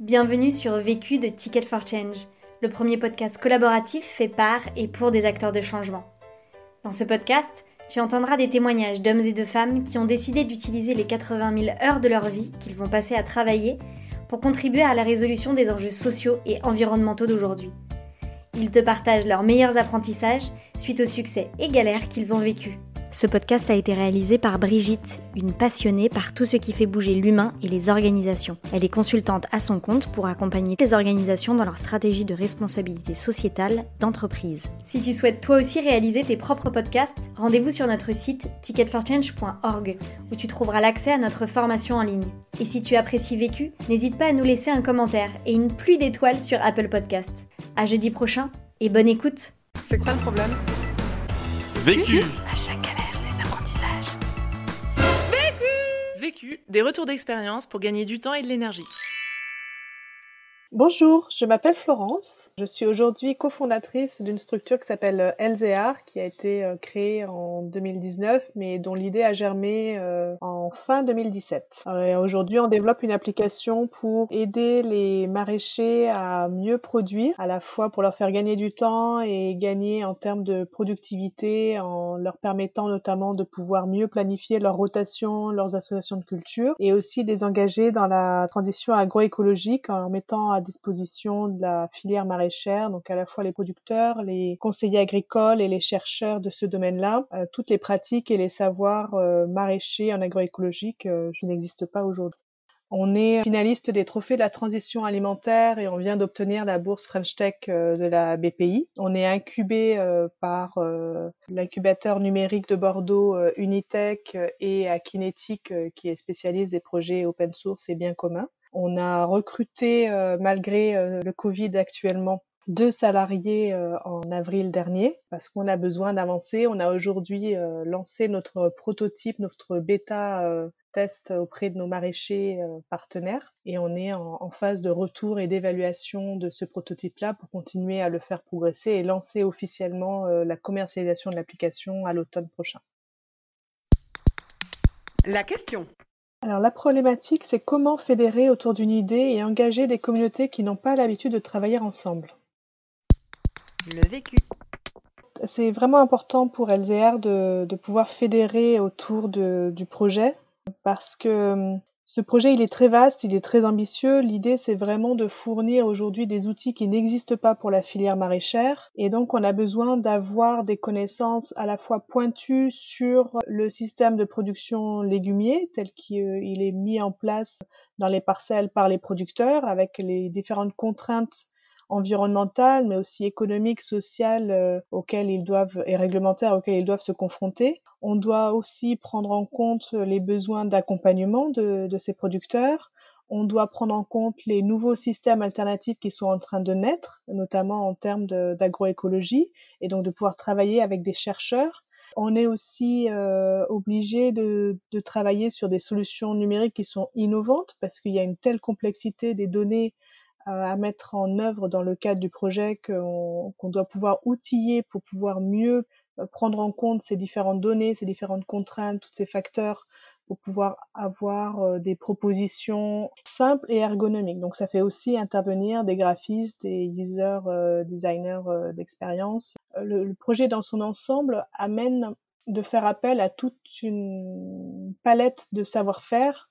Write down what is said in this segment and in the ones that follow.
Bienvenue sur Vécu de Ticket for Change, le premier podcast collaboratif fait par et pour des acteurs de changement. Dans ce podcast, tu entendras des témoignages d'hommes et de femmes qui ont décidé d'utiliser les 80 000 heures de leur vie qu'ils vont passer à travailler pour contribuer à la résolution des enjeux sociaux et environnementaux d'aujourd'hui. Ils te partagent leurs meilleurs apprentissages suite aux succès et galères qu'ils ont vécus. Ce podcast a été réalisé par Brigitte, une passionnée par tout ce qui fait bouger l'humain et les organisations. Elle est consultante à son compte pour accompagner les organisations dans leur stratégie de responsabilité sociétale d'entreprise. Si tu souhaites toi aussi réaliser tes propres podcasts, rendez-vous sur notre site ticketforchange.org où tu trouveras l'accès à notre formation en ligne. Et si tu apprécies Vécu, n'hésite pas à nous laisser un commentaire et une pluie d'étoiles sur Apple Podcasts. À jeudi prochain et bonne écoute. C'est quoi le problème? Vécu À chaque Des retours d'expérience pour gagner du temps et de l'énergie. Bonjour, je m'appelle Florence. Je suis aujourd'hui cofondatrice d'une structure qui s'appelle LZR, qui a été euh, créée en 2019, mais dont l'idée a germé euh, en fin 2017. Euh, aujourd'hui, on développe une application pour aider les maraîchers à mieux produire, à la fois pour leur faire gagner du temps et gagner en termes de productivité, en leur permettant notamment de pouvoir mieux planifier leur rotation, leurs associations de culture, et aussi des engager dans la transition agroécologique en mettant à disposition de la filière maraîchère, donc à la fois les producteurs, les conseillers agricoles et les chercheurs de ce domaine-là, euh, toutes les pratiques et les savoirs euh, maraîchers en agroécologique euh, qui n'existent pas aujourd'hui. On est finaliste des trophées de la transition alimentaire et on vient d'obtenir la bourse French Tech de la BPI. On est incubé par l'incubateur numérique de Bordeaux Unitech et à Kinetic qui est spécialiste des projets open source et bien communs. On a recruté, euh, malgré euh, le Covid actuellement, deux salariés euh, en avril dernier parce qu'on a besoin d'avancer. On a aujourd'hui lancé notre prototype, notre bêta test auprès de nos maraîchers partenaires et on est en, en, phase de retour et d'évaluation de ce prototype-là pour continuer à le faire progresser et lancer officiellement la commercialisation de l'application à l'automne prochain. La question. Alors la problématique, c'est comment fédérer autour d'une idée et engager des communautés qui n'ont pas l'habitude de travailler ensemble. Le vécu. C'est vraiment important pour LZR de, de pouvoir fédérer autour de, du projet parce que hum, ce projet, il est très vaste, il est très ambitieux. L'idée, c'est vraiment de fournir aujourd'hui des outils qui n'existent pas pour la filière maraîchère. Et donc, on a besoin d'avoir des connaissances à la fois pointues sur le système de production légumier tel qu'il est mis en place dans les parcelles par les producteurs avec les différentes contraintes environnementales, mais aussi économiques, sociales euh, auxquelles ils doivent et réglementaires auxquelles ils doivent se confronter. On doit aussi prendre en compte les besoins d'accompagnement de, de ces producteurs. On doit prendre en compte les nouveaux systèmes alternatifs qui sont en train de naître, notamment en termes d'agroécologie, et donc de pouvoir travailler avec des chercheurs. On est aussi euh, obligé de, de, travailler sur des solutions numériques qui sont innovantes parce qu'il y a une telle complexité des données à mettre en œuvre dans le cadre du projet qu'on doit pouvoir outiller pour pouvoir mieux euh, prendre en compte ces différentes données, ces différentes contraintes, tous ces facteurs pour pouvoir avoir euh, des propositions simples et ergonomiques. Donc ça fait aussi intervenir des graphistes, des user euh, designers d'expérience. Le, le, projet dans son ensemble amène de faire appel à toute une palette de savoir-faire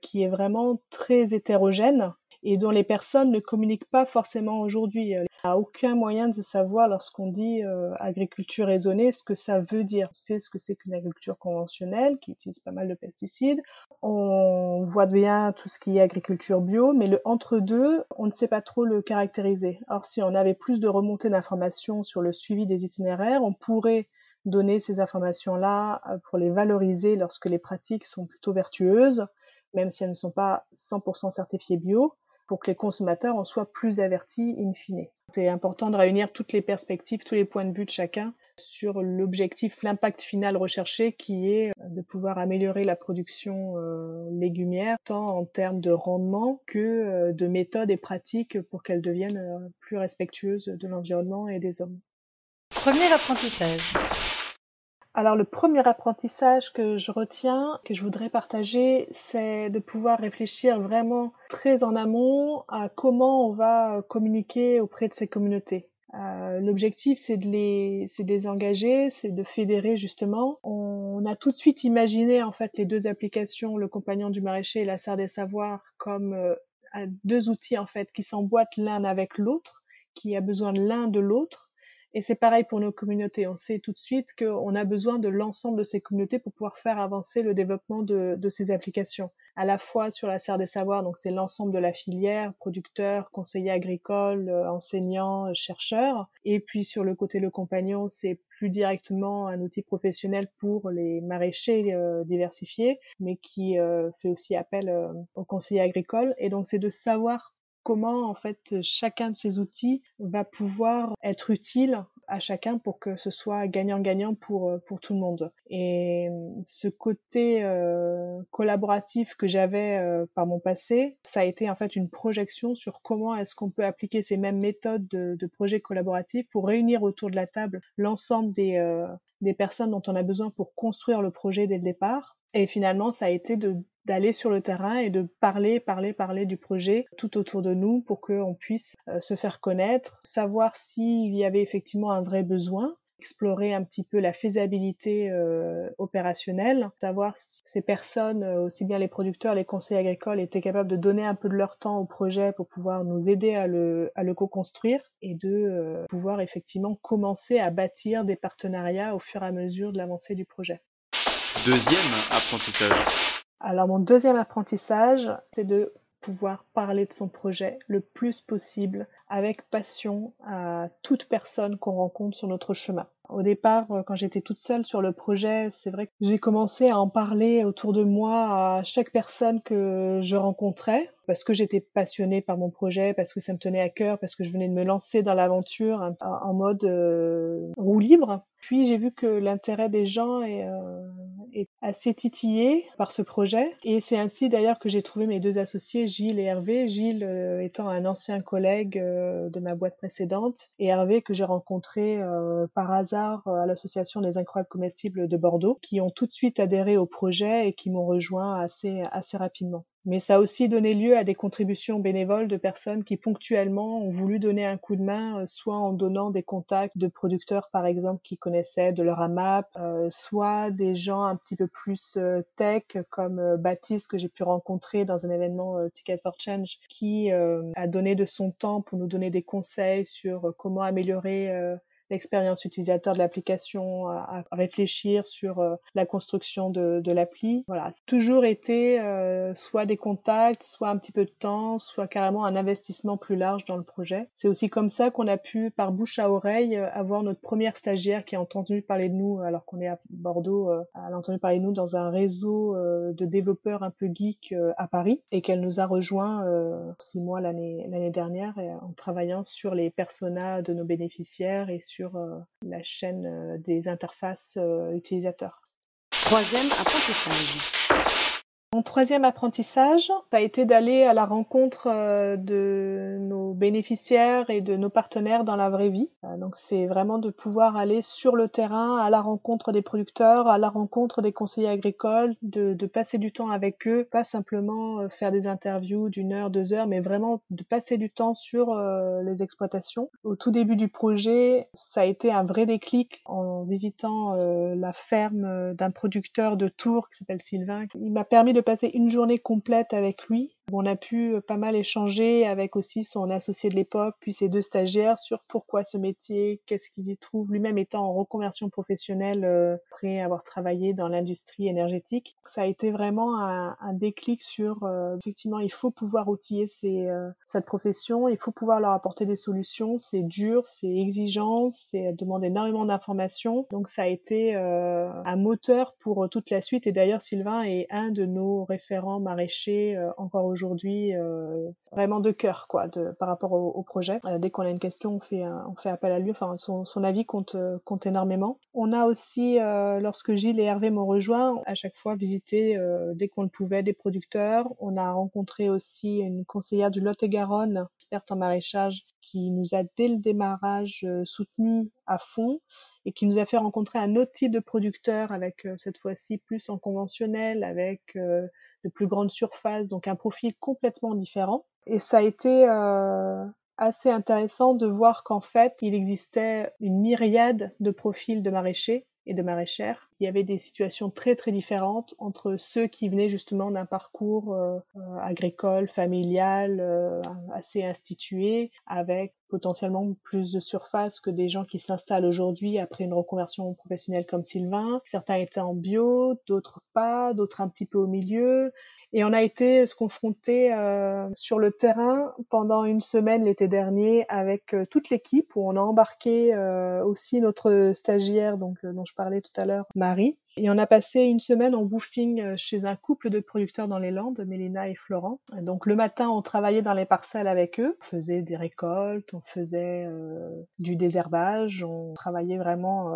qui est vraiment très hétérogène et dont les personnes ne communiquent pas forcément aujourd'hui. Il n'y a aucun moyen de savoir lorsqu'on dit euh, agriculture raisonnée ce que ça veut dire. On sait ce que c'est qu'une agriculture conventionnelle qui utilise pas mal de pesticides. On voit bien tout ce qui est agriculture bio, mais le entre-deux, on ne sait pas trop le caractériser. Or, si on avait plus de remontées d'informations sur le suivi des itinéraires, on pourrait donner ces informations-là euh, pour les valoriser lorsque les pratiques sont plutôt vertueuses, même si elles ne sont pas 100% certifiées bio pour que les consommateurs en soient plus avertis in fine. C'est important de réunir toutes les perspectives, tous les points de vue de chacun sur l'objectif, l'impact final recherché qui est de pouvoir améliorer la production euh, légumière tant en termes de rendement que euh, de méthodes et pratiques pour qu'elles deviennent euh, plus respectueuses de l'environnement et des hommes. Premier apprentissage. Alors le premier apprentissage que je retiens, que je voudrais partager, c'est de pouvoir réfléchir vraiment très en amont à comment on va communiquer auprès de ces communautés. Euh, L'objectif, c'est de les, de les engager, c'est de fédérer justement. On, a tout de suite imaginé en fait les deux applications, le compagnon du maraîcher et la serre des savoirs, comme euh, deux outils en fait qui s'emboîtent l'un avec l'autre, qui a besoin de l'un de l'autre et c'est pareil pour nos communautés. On sait tout de suite qu'on a besoin de l'ensemble de ces communautés pour pouvoir faire avancer le développement de, de ces applications. À la fois sur la serre des savoirs, donc c'est l'ensemble de la filière, producteurs, conseillers agricoles, euh, enseignants, chercheurs. Et puis sur le côté le compagnon, c'est plus directement un outil professionnel pour les maraîchers euh, diversifiés, mais qui euh, fait aussi appel aux conseillers agricoles. Et donc c'est de savoir comment en fait chacun de ces outils va pouvoir être utile à chacun pour que ce soit gagnant-gagnant pour euh, pour tout le monde. Et ce côté euh, collaboratif que j'avais euh, par mon passé, ça a été en fait une projection sur comment est-ce qu'on peut appliquer ces mêmes méthodes de, de projet collaboratif pour réunir autour de la table l'ensemble des des personnes dont on a besoin pour construire le projet dès le départ. Et finalement, ça a été de d'aller sur le terrain et de parler, parler, parler du projet tout autour de nous pour qu'on puisse euh, se faire connaître, savoir s'il y avait effectivement un vrai besoin, explorer un petit peu la faisabilité euh, opérationnelle, savoir si ces personnes, euh, aussi bien les producteurs, les conseils agricoles, étaient capables de donner un peu de leur temps au projet pour pouvoir nous aider à le, à le co-construire et de pouvoir effectivement commencer à bâtir des partenariats au fur et à mesure de l'avancée du projet. Deuxième apprentissage. Alors mon deuxième apprentissage, c'est de pouvoir parler de son projet le plus possible avec passion à toute personne qu'on rencontre sur notre chemin. Au départ, euh, quand j'étais toute seule sur le projet, c'est vrai que j'ai commencé à en parler autour de moi à chaque personne que je rencontrais parce que j'étais passionnée par mon projet, parce que ça me tenait à cœur, parce que je venais de me lancer dans l'aventure hein, en mode euh, roue libre. Puis j'ai vu que l'intérêt des gens est, euh, est, assez titillé par ce projet. Et c'est ainsi d'ailleurs que j'ai trouvé mes deux associés, Gilles et Hervé. Gilles euh, étant un ancien collègue euh, de ma boîte précédente et Hervé que j'ai rencontré euh, par hasard à l'association des incroyables comestibles de Bordeaux, qui ont tout de suite adhéré au projet et qui m'ont rejoint assez, assez rapidement mais ça a aussi donné lieu à des contributions bénévoles de personnes qui ponctuellement ont voulu donner un coup de main, euh, soit en donnant des contacts de producteurs par exemple qui connaissaient de leur AMAP, euh, soit des gens un petit peu plus euh, tech comme Baptiste que j'ai pu rencontrer dans un événement Ticket for Change qui a donné de son temps pour nous donner des conseils sur comment améliorer l'expérience utilisateur de l'application, à, réfléchir sur euh, la construction de, de l'appli. Voilà, toujours été euh, soit des contacts, soit un petit peu de temps, soit carrément un investissement plus large dans le projet. C'est aussi comme ça qu'on a pu, par bouche à oreille, euh, avoir notre première stagiaire qui a entendu parler de nous, alors qu'on est à Bordeaux, elle a entendu parler de nous dans un réseau de développeurs un peu geeks à Paris, et qu'elle nous a rejoint six mois l'année dernière en travaillant sur les personas de nos bénéficiaires et sur sur euh, la chaîne euh, des interfaces euh, utilisateurs. Troisième apprentissage. Mon troisième apprentissage, ça a été d'aller à la rencontre de bénéficiaires et de nos partenaires dans la vraie vie. Euh, donc c'est vraiment de pouvoir aller sur le terrain, à la rencontre des producteurs, à la rencontre des conseillers agricoles, de, de passer du temps avec eux, pas simplement euh, faire des interviews d'une heure, deux heures, mais vraiment de passer du temps sur les exploitations. Au tout début du projet, ça a été un vrai déclic en visitant la ferme d'un producteur de Tours qui s'appelle Sylvain. Il m'a permis de passer une journée complète avec lui on a pu euh, pas mal échanger avec aussi son associé de l'époque, puis ses deux stagiaires sur pourquoi ce métier, qu'est-ce qu'ils y trouvent, lui-même étant en reconversion professionnelle euh, après avoir travaillé dans l'industrie énergétique. Ça a été vraiment un, déclic sur euh, effectivement il faut pouvoir outiller cette profession, il faut pouvoir leur apporter des solutions, c'est dur, c'est exigeant, c'est demande énormément d'informations. Donc ça a été un moteur pour toute la suite et d'ailleurs Sylvain est un de nos référents maraîchers encore aujourd'hui aujourd'hui euh, vraiment de cœur quoi par rapport au, projet. Euh, dès qu'on a une question, on fait, on fait appel à lui. Enfin, son, avis compte, euh, compte énormément. On a aussi, lorsque Gilles et Hervé m'ont rejoint, à chaque fois visité, dès qu'on le pouvait, des producteurs. On a rencontré aussi une conseillère du Lot-et-Garonne, experte en maraîchage, qui nous a dès le démarrage euh, soutenu à fond et qui nous a fait rencontrer un autre type de producteur avec cette fois-ci plus en conventionnel, avec de plus grandes surfaces, donc un profil complètement différent. Et ça a été assez intéressant de voir qu'en fait, il existait une myriade de profils de maraîchers et de maraîchères. Il y avait des situations très très différentes entre ceux qui venaient justement d'un parcours euh, euh, agricole, familial, euh, assez institué, avec potentiellement plus de surface que des gens qui s'installent aujourd'hui après une reconversion professionnelle comme Sylvain. Certains étaient en bio, d'autres pas, d'autres un petit peu au milieu. Et on a été se confronter sur le terrain pendant une semaine l'été dernier avec toute l'équipe où on a embarqué aussi notre stagiaire donc dont je parlais tout à l'heure, Et on a passé une semaine en woofing chez un couple de producteurs dans les Landes, Mélina et Florent. Donc le matin, on travaillait dans les parcelles avec eux, on faisait des récoltes, on faisait du désherbage, on travaillait vraiment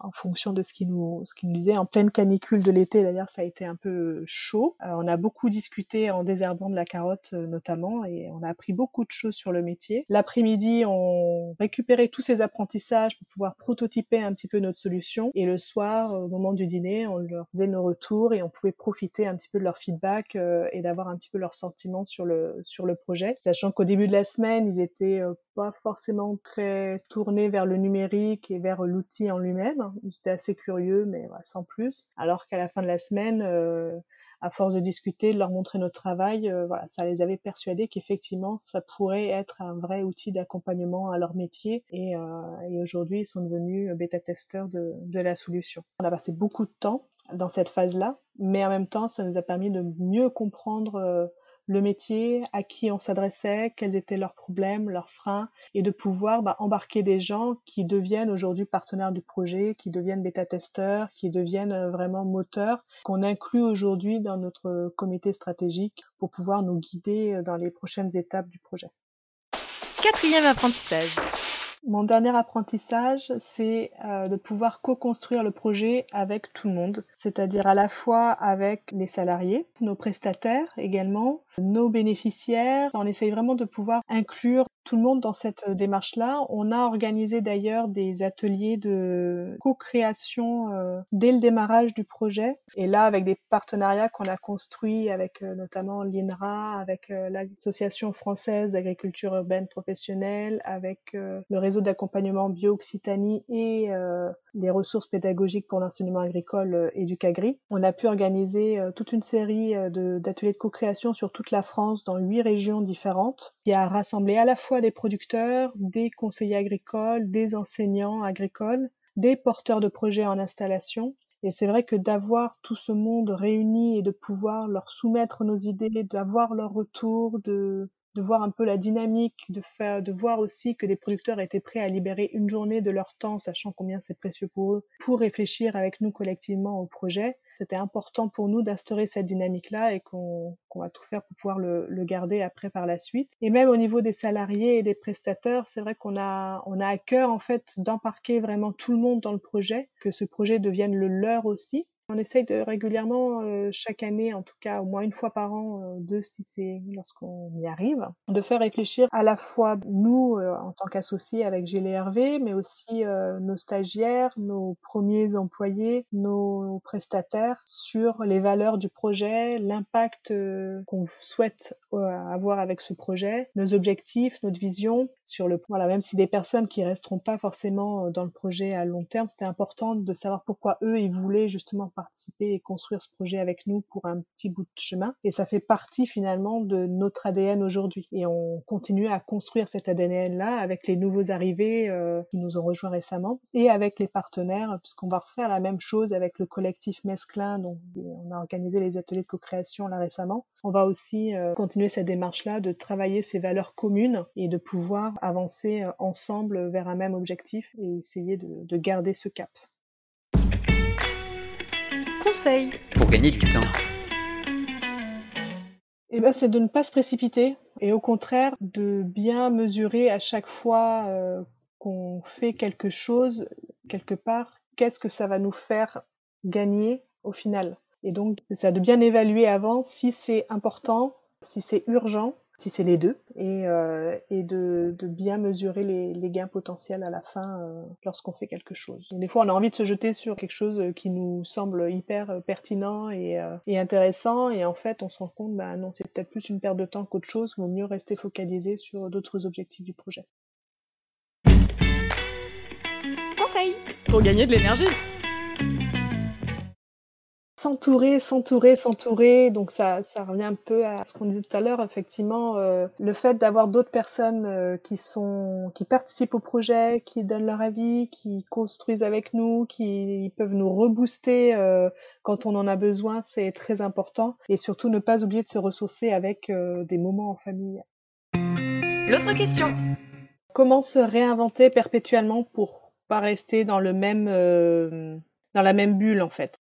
en fonction de ce qui nous disait en pleine canicule de l'été. D'ailleurs, ça a été un peu chaud. on a beaucoup discuté en désherbant de la carotte euh, notamment et on a appris beaucoup de choses sur le métier. L'après-midi, on récupérait tous ces apprentissages pour pouvoir prototyper un petit peu notre solution et le soir, au moment du dîner, on leur faisait nos retours et on pouvait profiter un petit peu de leur feedback euh, et d'avoir un petit peu leurs sentiments sur le sur le projet, sachant qu'au début de la semaine, ils étaient euh, pas forcément très tournés vers le numérique et vers l'outil en lui-même. Ils étaient assez curieux, mais sans plus. Alors qu'à la fin de la semaine, à force de discuter, de leur montrer notre travail, euh, ça les avait persuadés qu'effectivement, ça pourrait être un vrai outil d'accompagnement à leur métier. Et, euh, aujourd'hui, ils sont devenus bêta-testeurs de, la solution. On a passé beaucoup de temps dans cette phase-là, mais en même temps, ça nous a permis de mieux comprendre euh, le métier, à qui on s'adressait, quels étaient leurs problèmes, leurs freins, et de pouvoir bah, embarquer des gens qui deviennent aujourd'hui partenaires du projet, qui deviennent bêta-testeurs, qui deviennent euh, vraiment moteurs, qu'on inclut aujourd'hui dans notre comité stratégique pour pouvoir nous guider euh, dans les prochaines étapes du projet. Quatrième apprentissage. Mon dernier apprentissage, c'est euh, de pouvoir co-construire le projet avec tout le monde, c'est-à-dire à la fois avec les salariés, nos prestataires également, nos bénéficiaires. On essaye vraiment de pouvoir inclure tout le monde dans cette euh, démarche-là. On a organisé d'ailleurs des ateliers de co-création euh, dès le démarrage du projet. Et là, avec des partenariats qu'on a construits avec euh, notamment l'INRA, avec l'Association française d'agriculture urbaine professionnelle, avec le réseau d'accompagnement bio-Occitanie et les ressources pédagogiques pour l'enseignement agricole et du CAGRI. On a pu organiser toute une série d'ateliers de, de co-création sur toute la France dans huit régions différentes qui a rassemblé à la fois des producteurs, des conseillers agricoles, des enseignants agricoles, des porteurs de projets en installation. Et c'est vrai que d'avoir tout ce monde réuni et de pouvoir leur soumettre nos idées, d'avoir leur retour, de, de voir un peu la dynamique, de faire, de voir aussi que les producteurs étaient prêts à libérer une journée de leur temps, sachant combien c'est précieux pour eux, pour réfléchir avec nous collectivement au projet. C'était important pour nous d'instaurer cette dynamique-là et qu'on va tout faire pour pouvoir le, le, garder après par la suite. Et même au niveau des salariés et des prestateurs, c'est vrai qu'on a, on a à cœur en fait d'embarquer vraiment tout le monde dans le projet, que ce projet devienne le leur aussi. On essaye de régulièrement, chaque année, en tout cas au moins une fois par an, deux si c'est lorsqu'on y arrive, de faire réfléchir à la fois nous en tant qu'associés avec Gilles mais aussi nos stagiaires, nos premiers employés, nos prestataires sur les valeurs du projet, l'impact qu'on souhaite avoir avec ce projet, nos objectifs, notre vision sur le voilà même si des personnes qui resteront pas forcément dans le projet à long terme, c'était important de savoir pourquoi eux ils voulaient justement participer et construire ce projet avec nous pour un petit bout de chemin. Et ça fait partie finalement de notre ADN aujourd'hui. Et on continue à construire cet ADN-là avec les nouveaux arrivés euh, qui nous ont rejoints récemment et avec les partenaires, puisqu'on va refaire la même chose avec le collectif Mesclin, dont on a organisé les ateliers de co-création là récemment. On va aussi euh, continuer cette démarche-là de travailler ces valeurs communes et de pouvoir avancer euh, ensemble vers un même objectif et essayer de garder ce cap conseil pour gagner du temps eh ben, c'est de ne pas se précipiter et au contraire de bien mesurer à chaque fois euh, qu'on fait quelque chose quelque part, qu'est-ce que ça va nous faire gagner au final. Et donc, ça de bien évaluer avant si c'est important, si c'est urgent si c'est les deux, et, euh, de, bien mesurer les, gains potentiels à la fin euh, lorsqu'on fait quelque chose. des fois, on a envie de se jeter sur quelque chose qui nous semble hyper pertinent et, euh, et intéressant, et en fait, on se rend compte, bah non, c'est peut-être plus une perte de temps qu'autre chose, il vaut mieux rester focalisé sur d'autres objectifs du projet. Conseil pour gagner de l'énergie s'entourer, s'entourer, s'entourer. Donc ça, ça revient un peu à ce qu'on disait tout à l'heure. Effectivement, euh, le fait d'avoir d'autres personnes euh, qui sont, qui participent au projet, qui donnent leur avis, qui construisent avec nous, qui peuvent nous rebooster euh, quand on en a besoin, c'est très important. Et surtout, ne pas oublier de se ressourcer avec des moments en famille. L'autre question. Comment se réinventer perpétuellement pour pas rester dans le même, dans la même bulle en fait?